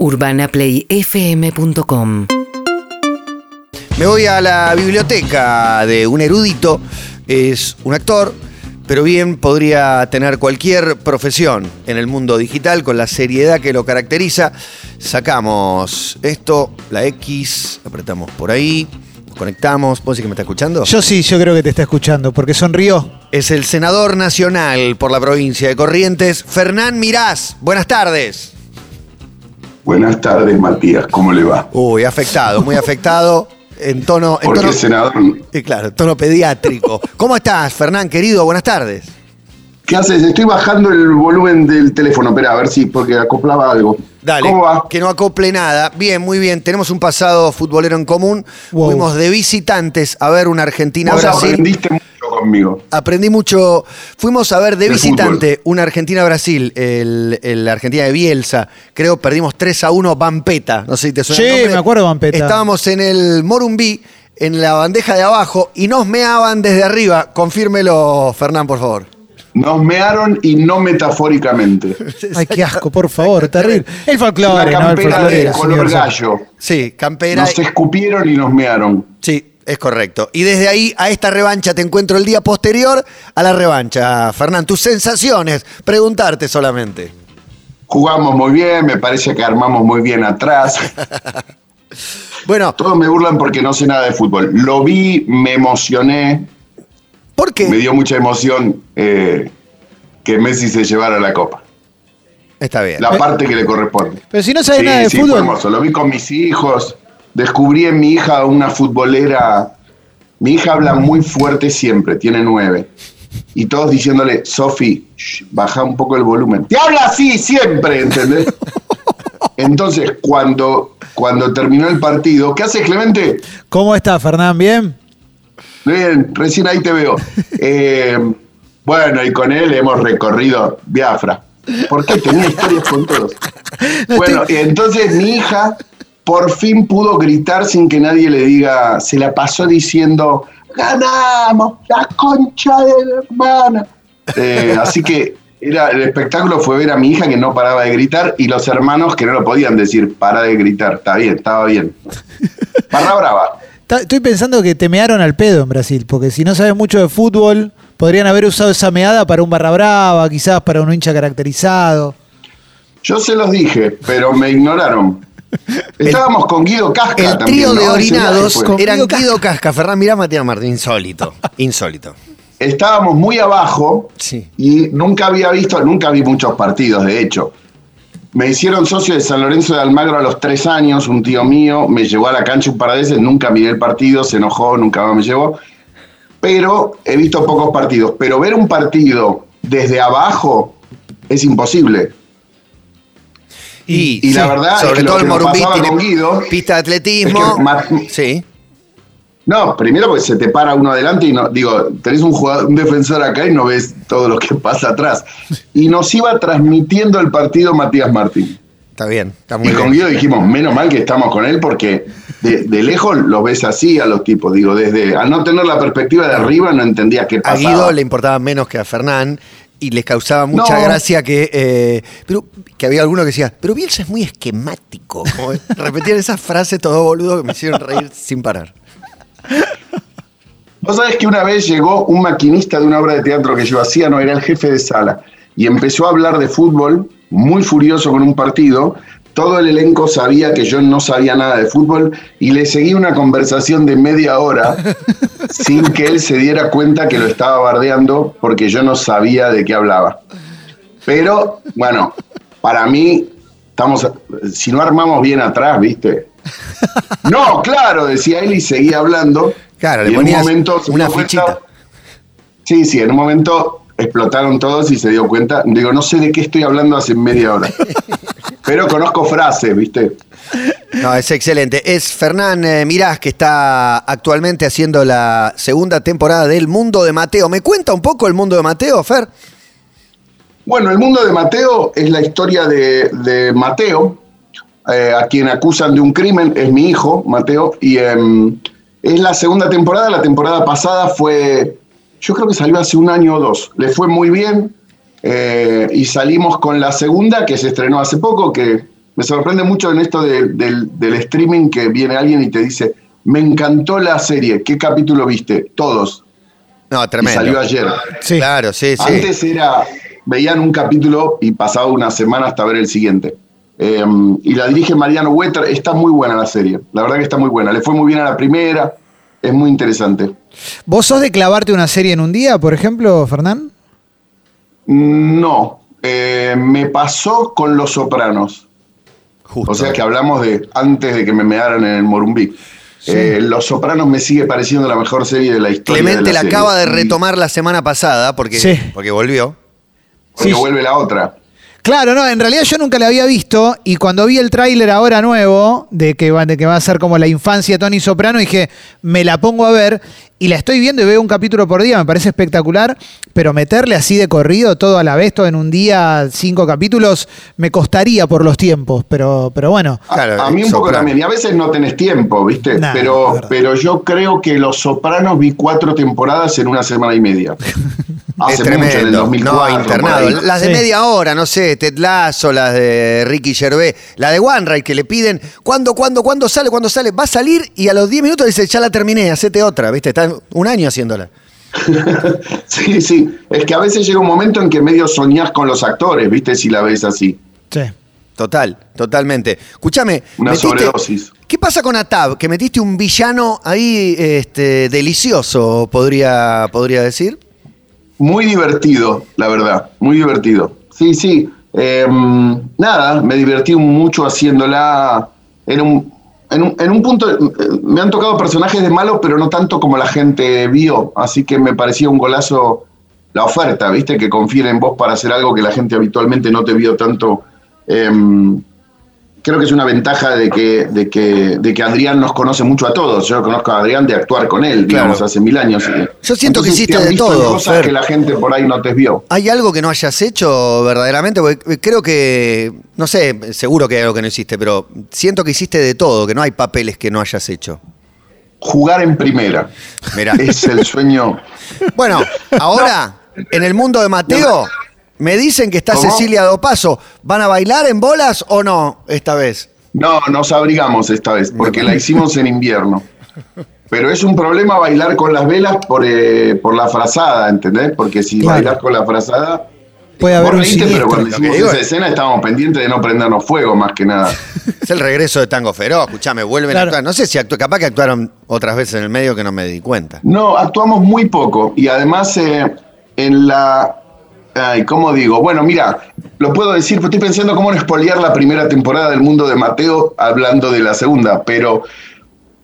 UrbanaPlayFM.com Me voy a la biblioteca de un erudito, es un actor, pero bien podría tener cualquier profesión en el mundo digital con la seriedad que lo caracteriza. Sacamos esto, la X, apretamos por ahí, nos conectamos. ¿Vos sí que me está escuchando? Yo sí, yo creo que te está escuchando, porque sonrió. Es el senador nacional por la provincia de Corrientes, Fernán Mirás. Buenas tardes. Buenas tardes, Matías. ¿Cómo le va? Uy, afectado, muy afectado. En tono. En ¿Por tono senador? Eh, claro, en tono pediátrico. ¿Cómo estás, Fernán, querido? Buenas tardes. ¿Qué haces? Estoy bajando el volumen del teléfono. Espera, a ver si, porque acoplaba algo. Dale, ¿Cómo va? que no acople nada. Bien, muy bien. Tenemos un pasado futbolero en común. Wow. Fuimos de visitantes a ver una Vos Argentina-Brasil. Conmigo. Aprendí mucho. Fuimos a ver de De visitante una Argentina-Brasil, el, el Argentina de Bielsa. Creo perdimos 3 a 1 Vampeta. No sé si te suena. Sí, el me acuerdo Vampeta. Estábamos en el Morumbí, en la bandeja de abajo, y nos meaban desde arriba. Confírmelo, Fernán, por favor. Nos mearon y no metafóricamente. Ay, qué asco, por favor, terrible. El Una folclore, ¿no? El campera folclore, de color gallo. Sí, campera. Nos escupieron y nos mearon. Sí, es correcto. Y desde ahí a esta revancha te encuentro el día posterior a la revancha. Fernán, tus sensaciones, preguntarte solamente. Jugamos muy bien, me parece que armamos muy bien atrás. Bueno, Todos me burlan porque no sé nada de fútbol. Lo vi, me emocioné, ¿por me qué? dio mucha emoción eh, que Messi se llevara la copa. Está bien. La parte que le corresponde. Pero si no sabe Sí, nada de sí, fue fútbol. hermoso. Lo vi con mis hijos. Descubrí en mi hija una futbolera. Mi hija habla muy fuerte siempre, tiene nueve. Y todos diciéndole, Sofi, baja un poco el volumen. Te habla así siempre, ¿entendés? Entonces, cuando, cuando terminó el partido, ¿qué hace Clemente? ¿Cómo está, Fernán? ¿Bien? Bien, recién ahí te veo. Eh, bueno, y con él hemos recorrido Biafra. ¿Por qué? Tenía historias con todos. No Bueno, estoy- y entonces mi hija por fin pudo gritar sin que nadie le diga, se la pasó diciendo, ganamos, la concha de la hermana. Eh, así que era, el espectáculo fue ver a mi hija que no paraba de gritar y los hermanos que no lo podían decir, para de gritar, está bien, estaba bien. Barra brava. Estoy pensando que te mearon al pedo en Brasil, porque si no sabes mucho de fútbol, podrían haber usado esa meada para un barra brava, quizás para un hincha caracterizado. Yo se los dije, pero me ignoraron. Estábamos con Guido Casca El también, trío de ¿no? Ese viaje orinados fue. eran Guido Casca. Guido Casca, Mirá, Matías Martín. Insólito. Insólito. Estábamos muy abajo Sí. y nunca había visto, nunca vi muchos partidos, de hecho. Me hicieron socio de San Lorenzo de Almagro a los tres años, un tío mío me llevó a la cancha un par de veces, nunca miré el partido, se enojó, nunca más me llevó. Pero he visto pocos partidos. Pero ver un partido desde abajo es imposible. Y, Y la verdad es sobre que lo todo el Morumbí tiene Guido pista de atletismo. es que ma- sí. No, primero porque se te para uno adelante y no, digo, tenés un jugador, un defensor acá y no ves todo lo que pasa atrás. Y nos iba transmitiendo el partido Matías Martín. Está bien, está muy Y con. Guido dijimos, menos mal que estamos con él porque de, de lejos los ves así a los tipos. Digo, desde al no tener la perspectiva de arriba no entendías qué A pasaba. Guido le importaba menos que a Fernán y les causaba mucha No. gracia que, eh, pero, que había alguno que decía, pero Bielsa es muy esquemático. Como repetían esas frases todo boludo que me hicieron reír sin parar. Vos sabés que una vez llegó un maquinista de una obra de teatro que yo hacía, no era el jefe de sala, y empezó a hablar de fútbol, muy furioso con un partido. Todo el elenco sabía que yo no sabía nada de fútbol y le seguí una conversación de media hora sin que él se diera cuenta que lo estaba bardeando porque yo no sabía de qué hablaba. Pero, bueno, para mí, estamos, si no armamos bien atrás, ¿viste? No, claro, decía él y seguía hablando. Claro, Y le en un momento una cuenta- fichita. Sí, sí, en un momento explotaron todos y se dio cuenta. Digo, no sé de qué estoy hablando hace media hora. Pero conozco frases, ¿viste? No, es excelente. Es Fernán eh, Mirás que está actualmente haciendo la segunda temporada del Mundo de Mateo. ¿Me cuenta un poco el Mundo de Mateo, Fer? Bueno, el mundo de Mateo es la historia de, de Mateo, eh, a quien acusan de un crimen, es mi hijo, Mateo, y em, es la segunda temporada. La temporada pasada fue, yo creo que salió hace un año o dos. Le fue muy bien eh, y salimos con la segunda, que se estrenó hace poco, que me sorprende mucho en esto de- del, del streaming que viene alguien y te dice, me encantó la serie, ¿qué capítulo viste? Todos. No, Y tremendo. salió ayer. Sí. Claro, sí, sí. Antes era, veían un capítulo y pasaba una semana hasta ver el siguiente. Eh, y la dirige Mariano Hueter, está muy buena la serie, la verdad que está muy buena. Le fue muy bien a la primera, es muy interesante. ¿Vos sos de clavarte una serie en un día, por ejemplo, Fernán? No, eh, me pasó con Los Sopranos. Justo. O sea que hablamos de antes de que me mearan en el Morumbí. Eh, Los Sopranos me sigue pareciendo la mejor serie de la historia. Clemente de la serie. acaba de Y- retomar la semana pasada porque, Sí. porque volvió. Porque Sí. vuelve la otra. Claro, no, en realidad yo nunca la había visto y cuando vi el tráiler ahora nuevo de que, va, de que va a ser como la infancia de Tony Soprano, dije, me la pongo a ver y la estoy viendo y veo un capítulo por día, me parece espectacular, pero meterle así de corrido todo a la vez, todo en un día, cinco capítulos, me costaría por los tiempos, pero, pero bueno. A- Claro, a, mí un poco Soprano. también. Y a veces no tenés tiempo, ¿viste? Nah, pero, pero yo creo que Los Sopranos vi cuatro temporadas en una semana y media. Hace es mucho, en el tremendo. 2004. no, internado. Las de Sí. media hora, no sé, Ted Lasso, las de Ricky Gervais, la de One Ride que le piden, ¿cuándo, cuándo, cuándo sale, cuándo sale? Va a salir y a los 10 minutos dice, ya la terminé, hacete otra, ¿viste? Un año haciéndola. Sí, sí. Es que a veces llega un momento en que medio soñás con los actores, ¿viste? Si la ves así. Sí. Total, totalmente. Escúchame, Una metiste- sobredosis. ¿Qué pasa con Atab? Que metiste un villano ahí este, delicioso, podría, podría decir. Muy divertido, la verdad. Muy divertido. Sí, sí. Eh, nada, me divertí mucho haciéndola. En un, en un, en un punto, eh, me han tocado personajes de malos, pero no tanto como la gente vio. Así que me parecía un golazo la oferta, ¿viste? Que confíen en vos para hacer algo que la gente habitualmente no te vio tanto. Eh, creo que es una ventaja de que, de, que, de que Adrián nos conoce mucho a todos. Yo conozco a Adrián de actuar con él, digamos, Claro. hace mil años. Yo siento que hiciste te han de visto todo, cosas Fer. que la gente por ahí no te vio. ¿Hay algo que no hayas hecho verdaderamente? Porque creo que, no sé, seguro que hay algo que no hiciste, pero siento que hiciste de todo, que no hay papeles que no hayas hecho. Jugar en primera. Mirá. Es el sueño. Bueno, ahora, en el mundo de Mateo, me dicen que está ¿Cómo? Cecilia Dopaso. ¿Van a bailar en bolas o no esta vez? No, nos abrigamos esta vez, porque la hicimos en invierno. Pero es un problema bailar con las velas por, eh, por la frazada, ¿entendés? Porque si Claro. bailás con la frazada. Puede haber un pero cuando hicimos digo esa es- escena estábamos pendientes de no prendernos fuego, más que nada. Es el regreso de Tango Feroz. Escuchame, vuelven Claro. a actuar. No sé si actúa, capaz que actuaron otras veces en el medio que no me di cuenta. No, actuamos muy poco. Y además, eh, en la. Ay, ¿cómo digo? Bueno, mira, lo puedo decir, pero estoy pensando cómo no espolear la primera temporada del mundo de Mateo hablando de la segunda, pero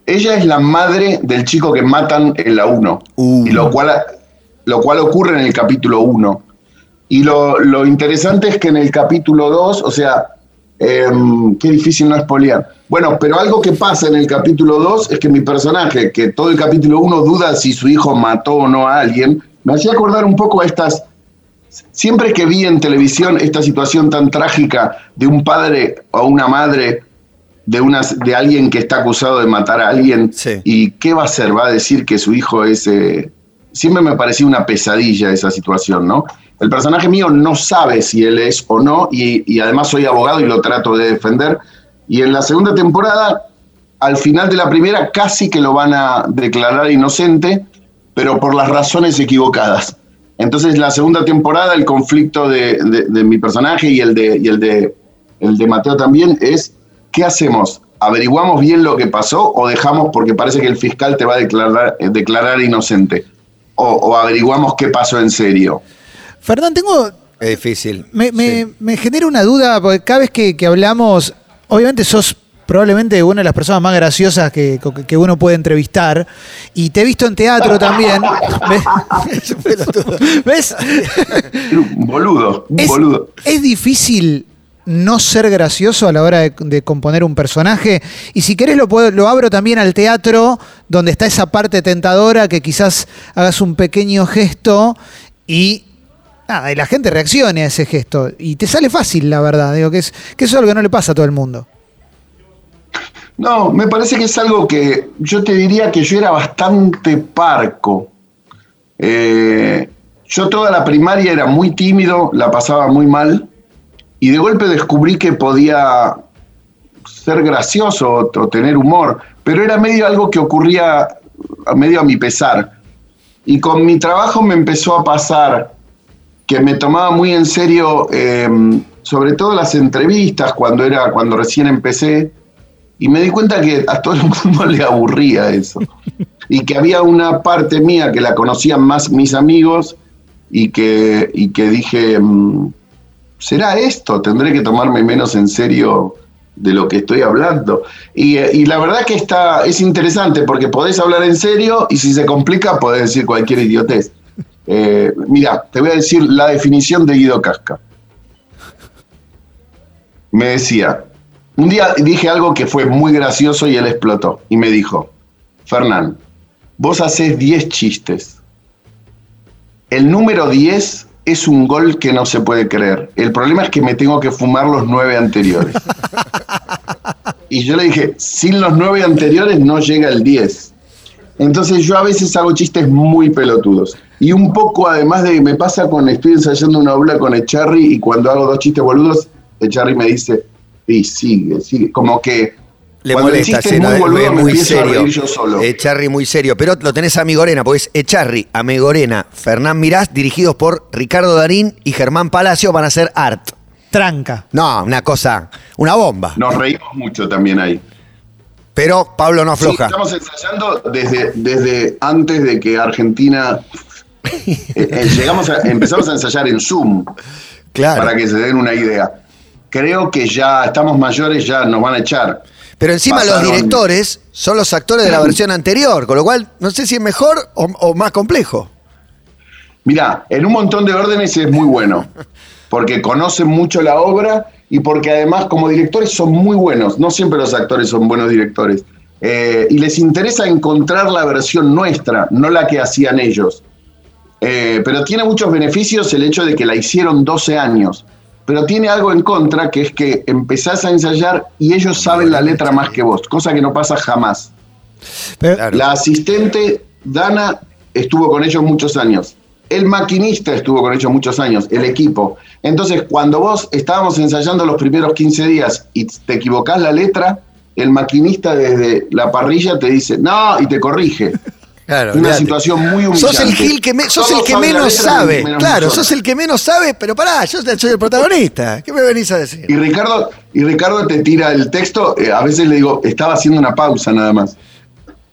ella es la madre del chico que matan en la 1, Uh. y lo cual, lo cual ocurre en el capítulo 1. Y lo, lo interesante es que en el capítulo 2, o sea, em, qué difícil no espolear. Bueno, pero algo que pasa en el capítulo 2 es que mi personaje, que todo el capítulo 1 duda si su hijo mató o no a alguien, me hacía acordar un poco a estas Siempre que vi en televisión esta situación tan trágica de un padre o una madre de, una, de alguien que está acusado de matar a alguien, Sí. ¿y qué va a hacer? ¿Va a decir que su hijo es...? eh, Siempre me parecía una pesadilla esa situación, ¿no? El personaje mío no sabe si él es o no, y, y además soy abogado y lo trato de defender. Y en la segunda temporada, al final de la primera, casi que lo van a declarar inocente, pero por las razones equivocadas. Entonces, la segunda temporada, el conflicto de, de- de mi personaje y el de, y el de, el de Mateo también es, ¿qué hacemos? ¿Averiguamos bien lo que pasó o dejamos porque parece que el fiscal te va a declarar, eh, declarar inocente? O, o averiguamos qué pasó en serio? Fernán, tengo Es difícil. Me, me- Sí. me genera una duda, porque cada vez que, que hablamos, obviamente sos probablemente una de las personas más graciosas que, que uno puede entrevistar, y te he visto en teatro también. ¿Ves? ¿Ves? Un boludo, un Es, boludo. es difícil no ser gracioso a la hora de, de componer un personaje. Y si querés lo, puedo- lo abro también al teatro, donde está esa parte tentadora que quizás hagas un pequeño gesto y, nada, y la gente reaccione a ese gesto. Y te sale fácil, la verdad. Digo que, es, que eso es algo que no le pasa a todo el mundo. No, me parece que es algo que yo te diría que yo era bastante parco. Eh, yo toda la primaria era muy tímido, la pasaba muy mal y de golpe descubrí que podía ser gracioso o, tener humor, pero era medio algo que ocurría medio a mi pesar. Y con mi trabajo me empezó a pasar que me tomaba muy en serio, eh, sobre todo las entrevistas cuando era cuando recién empecé, y me di cuenta que a todo el mundo le aburría eso. Y que había una parte mía que la conocían más mis amigos y que, y que dije, mm, ¿será esto? Tendré que tomarme menos en serio de lo que estoy hablando. Y, la verdad que está, es interesante porque podés hablar en serio y si se complica podés decir cualquier idiotez. Eh, mira, te voy a decir la definición de Guido Casca. Me decía, un día dije algo que fue muy gracioso y él explotó. Y me dijo, Fernán, vos haces 10 chistes. El número 10 es un gol que no se puede creer. El problema es que me tengo que fumar los nueve anteriores. y yo le dije, sin los nueve anteriores no llega el 10. Entonces yo a veces hago chistes muy pelotudos. Y un poco además de, me pasa con, estoy ensayando una obra con Echarri y cuando hago dos chistes boludos, Echarri me dice, y sigue, sigue. Como que le molesta, es muy, boludo, es muy serio. Yo solo. Echarri muy serio, pero lo tenés a Amigorena, porque es Echarri, Amigorena, Fernán Mirás, dirigidos por Ricardo Darín y Germán Palacio, van a hacer art. Tranca. No, una cosa, una bomba. Nos reímos mucho también ahí. Pero Pablo no afloja. Sí, estamos ensayando desde, desde antes de que Argentina. eh, eh, llegamos a, empezamos a ensayar en Zoom. Claro. Para que se den una idea. Creo que ya estamos mayores, ya nos van a echar. Pero encima Pasaron. los directores son los actores de la versión anterior, con lo cual no sé si es mejor o, o más complejo. Mirá, en un montón de órdenes es muy bueno, porque conocen mucho la obra y porque además como directores son muy buenos. No siempre los actores son buenos directores. Eh, y les interesa encontrar la versión nuestra, no la que hacían ellos. Eh, pero tiene muchos beneficios el hecho de que la hicieron 12 años pero tiene algo en contra, que es que empezás a ensayar y ellos saben la letra más que vos, cosa que no pasa jamás. Pero, la asistente Dana estuvo con ellos muchos años. El maquinista estuvo con ellos muchos años, el equipo. Entonces, cuando vos estábamos ensayando los primeros 15 días y te equivocás la letra, el maquinista desde la parrilla te dice, no, y te corrige. Claro, una mirate. situación muy humillante. Sos el, gil que, me, sos el que menos sabe. Menos claro, sos el que menos sabe, pero pará, yo soy el protagonista. ¿Qué me venís a decir? Y Ricardo, y Ricardo te tira el texto, eh, a veces le digo, estaba haciendo una pausa nada más.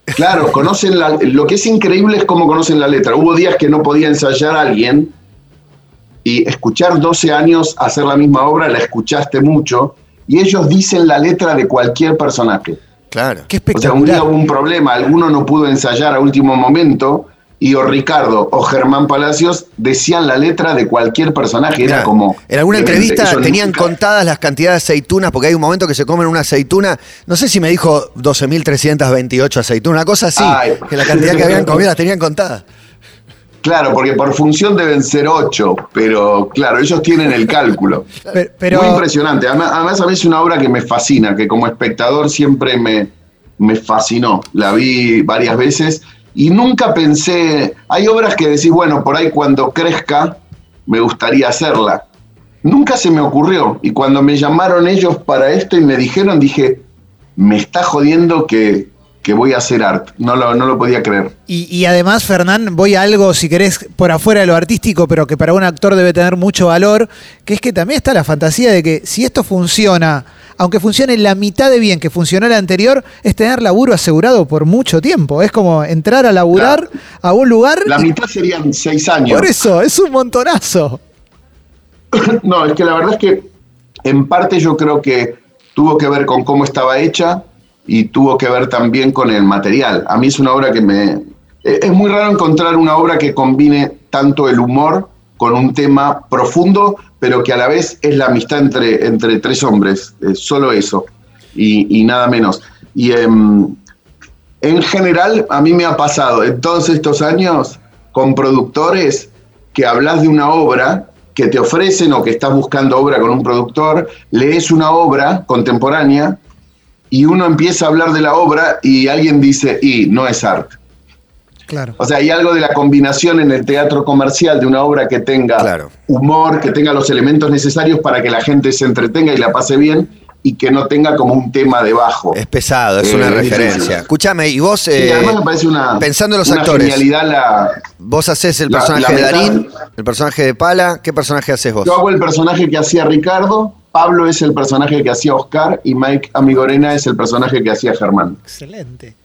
Claro, conocen la, lo que es increíble es cómo conocen la letra. Hubo días que no podía ensayar a alguien y escuchar 12 años hacer la misma obra, la escuchaste mucho, y ellos dicen la letra de cualquier personaje. Claro. Qué espectacular. O sea, un día hubo un problema, alguno no pudo ensayar a último momento y o Ricardo o Germán Palacios decían la letra de cualquier personaje. Era como. En alguna entrevista tenían contadas las cantidades de aceitunas, porque hay un momento que se comen una aceituna. No sé si me dijo 12.328 aceitunas, una cosa así. Ay. Que la cantidad que habían comido las tenían contadas. Claro, porque por función deben ser ocho, pero claro, ellos tienen el cálculo. Pero, pero, Muy impresionante. Además, además, a mí es una obra que me fascina, que como espectador siempre me, me fascinó. La vi varias veces y nunca pensé. Hay obras que decís, bueno, por ahí cuando crezca me gustaría hacerla. Nunca se me ocurrió. Y cuando me llamaron ellos para esto y me dijeron, dije, me está jodiendo que, que voy a hacer art. No lo, no lo podía creer. Y, y, además, Fernán, voy a algo, si querés, por afuera de lo artístico, pero que para un actor debe tener mucho valor, que es que también está la fantasía de que si esto funciona, aunque funcione la mitad de bien que funcionó el anterior, es tener laburo asegurado por mucho tiempo. Es como entrar a laburar claro. a un lugar. La y... mitad serían seis años. Por eso, es un montonazo. no, es que la verdad es que en parte yo creo que tuvo que ver con cómo estaba hecha, y tuvo que ver también con el material. A mí es una obra que me... Es muy raro encontrar una obra que combine tanto el humor con un tema profundo, pero que a la vez es la amistad entre, entre tres hombres, es solo eso, y, nada menos. Y eh, en general a mí me ha pasado en todos estos años con productores que hablas de una obra que te ofrecen o que estás buscando obra con un productor, lees una obra contemporánea y uno empieza a hablar de la obra y alguien dice, y no es arte. Claro. O sea, hay algo de la combinación en el teatro comercial de una obra que tenga claro. humor, que tenga los elementos necesarios para que la gente se entretenga y la pase bien, y que no tenga como un tema debajo. Es pesado, es Eh, una es referencia. Escúchame, y vos, Sí, eh, además me parece una, pensando en los una actores, genialidad la, vos haces el la- personaje la de Darín, el personaje de Pala, ¿qué personaje haces vos? Yo hago el personaje que hacía Ricardo, Pablo es el personaje que hacía Oscar y Mike Amigorena es el personaje que hacía Germán. Excelente.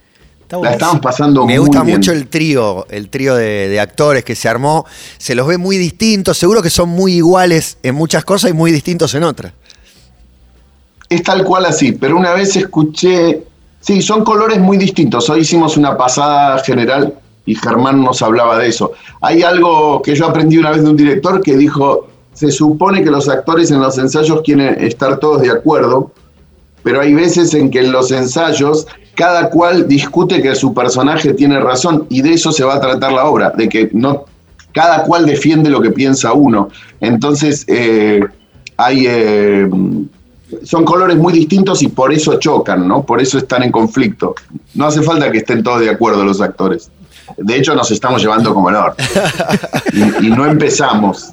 Está La estamos pasando Me muy gusta bien. mucho el trío, el trío de, de actores que se armó. Se los ve muy distintos, seguro que son muy iguales en muchas cosas y muy distintos en otras. Es tal cual así, pero una vez escuché, sí, son colores muy distintos. Hoy hicimos una pasada general y Germán nos hablaba de eso. Hay algo que yo aprendí una vez de un director que dijo, se supone que los actores en los ensayos quieren estar todos de acuerdo, pero hay veces en que en los ensayos cada cual discute que su personaje tiene razón y de eso se va a tratar la obra, de que no cada cual defiende lo que piensa uno. Entonces eh, hay eh, son colores muy distintos y por eso chocan, ¿no? Por eso están en conflicto. No hace falta que estén todos de acuerdo los actores. De hecho, nos estamos llevando como el orto. Y, y no empezamos.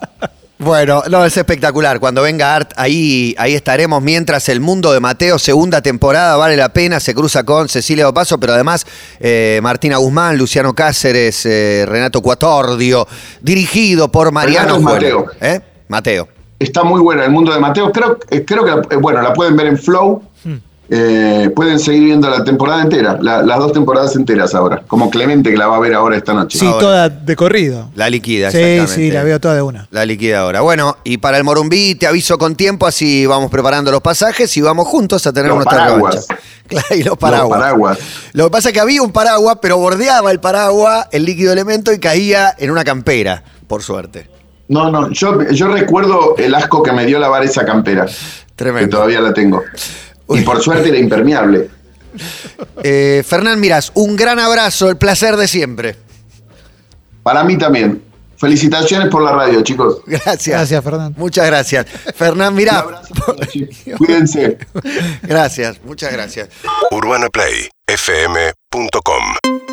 Bueno, no, es espectacular. Cuando venga Art, ahí, ahí estaremos. Mientras el mundo de Mateo, segunda temporada, vale la pena. Se cruza con Cecilia Opaso, pero además eh, Martina Guzmán, Luciano Cáceres, eh, Renato Cuatordio, dirigido por Mariano. Mateo. ¿Eh? Mateo. Está muy buena el mundo de Mateo. Creo, creo que, bueno, la pueden ver en Flow. Eh, pueden seguir viendo la temporada entera, la- las dos temporadas enteras ahora. Como Clemente que la va a ver ahora esta noche. Sí, Ahora. toda de corrido. La liquida, Sí, exactamente. sí, la veo toda de una. La liquida ahora. Bueno, y para el Morumbí te aviso con tiempo, así vamos preparando los pasajes y vamos juntos a tener Los nuestra paraguas. revancha. Claro, y los paraguas. Los paraguas. Lo que pasa es que había un paraguas, pero bordeaba el paraguas el líquido elemento y caía en una campera, por suerte. No, no, yo, yo recuerdo el asco que me dio lavar esa campera. Tremendo. Que todavía la tengo. Y por suerte era impermeable. Eh, Fernán Mirás, un gran abrazo, el placer de siempre. Para mí también. Felicitaciones por la radio, chicos. Gracias. Gracias, Fernando. Muchas gracias. Fernán Un Mirás. abrazo. Cuídense. gracias, muchas gracias. UrbanaPlayFM.com